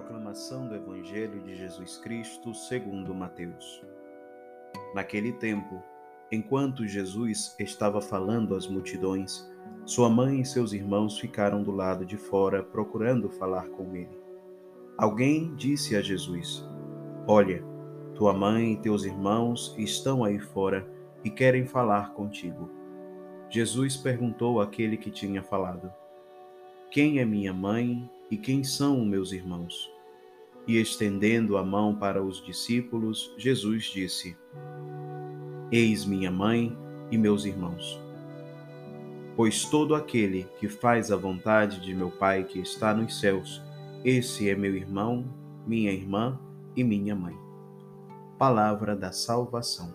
Proclamação do Evangelho de Jesus Cristo segundo Mateus. Naquele tempo, enquanto Jesus estava falando às multidões, sua mãe e seus irmãos ficaram do lado de fora procurando falar com ele. Alguém disse a Jesus: Olha, tua mãe e teus irmãos estão aí fora e querem falar contigo. Jesus perguntou àquele que tinha falado: Quem é minha mãe e quem são meus irmãos? E estendendo a mão para os discípulos, Jesus disse: Eis minha mãe e meus irmãos. Pois todo aquele que faz a vontade de meu Pai que está nos céus, esse é meu irmão, minha irmã e minha mãe. Palavra da salvação.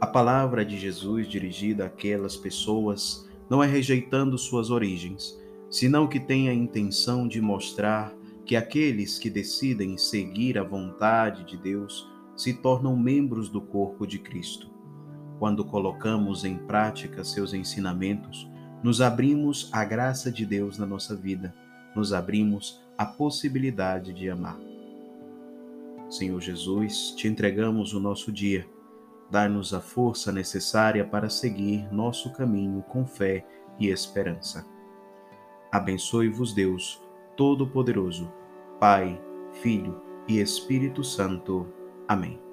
A palavra de Jesus dirigida àquelas pessoas não é rejeitando suas origens, senão que tem a intenção de mostrar que aqueles que decidem seguir a vontade de Deus se tornam membros do corpo de Cristo. Quando colocamos em prática seus ensinamentos, nos abrimos à graça de Deus na nossa vida, nos abrimos à possibilidade de amar. Senhor Jesus, te entregamos o nosso dia. Dá-nos a força necessária para seguir nosso caminho com fé e esperança. Abençoe-vos Deus Todo-Poderoso, Pai, Filho e Espírito Santo. Amém.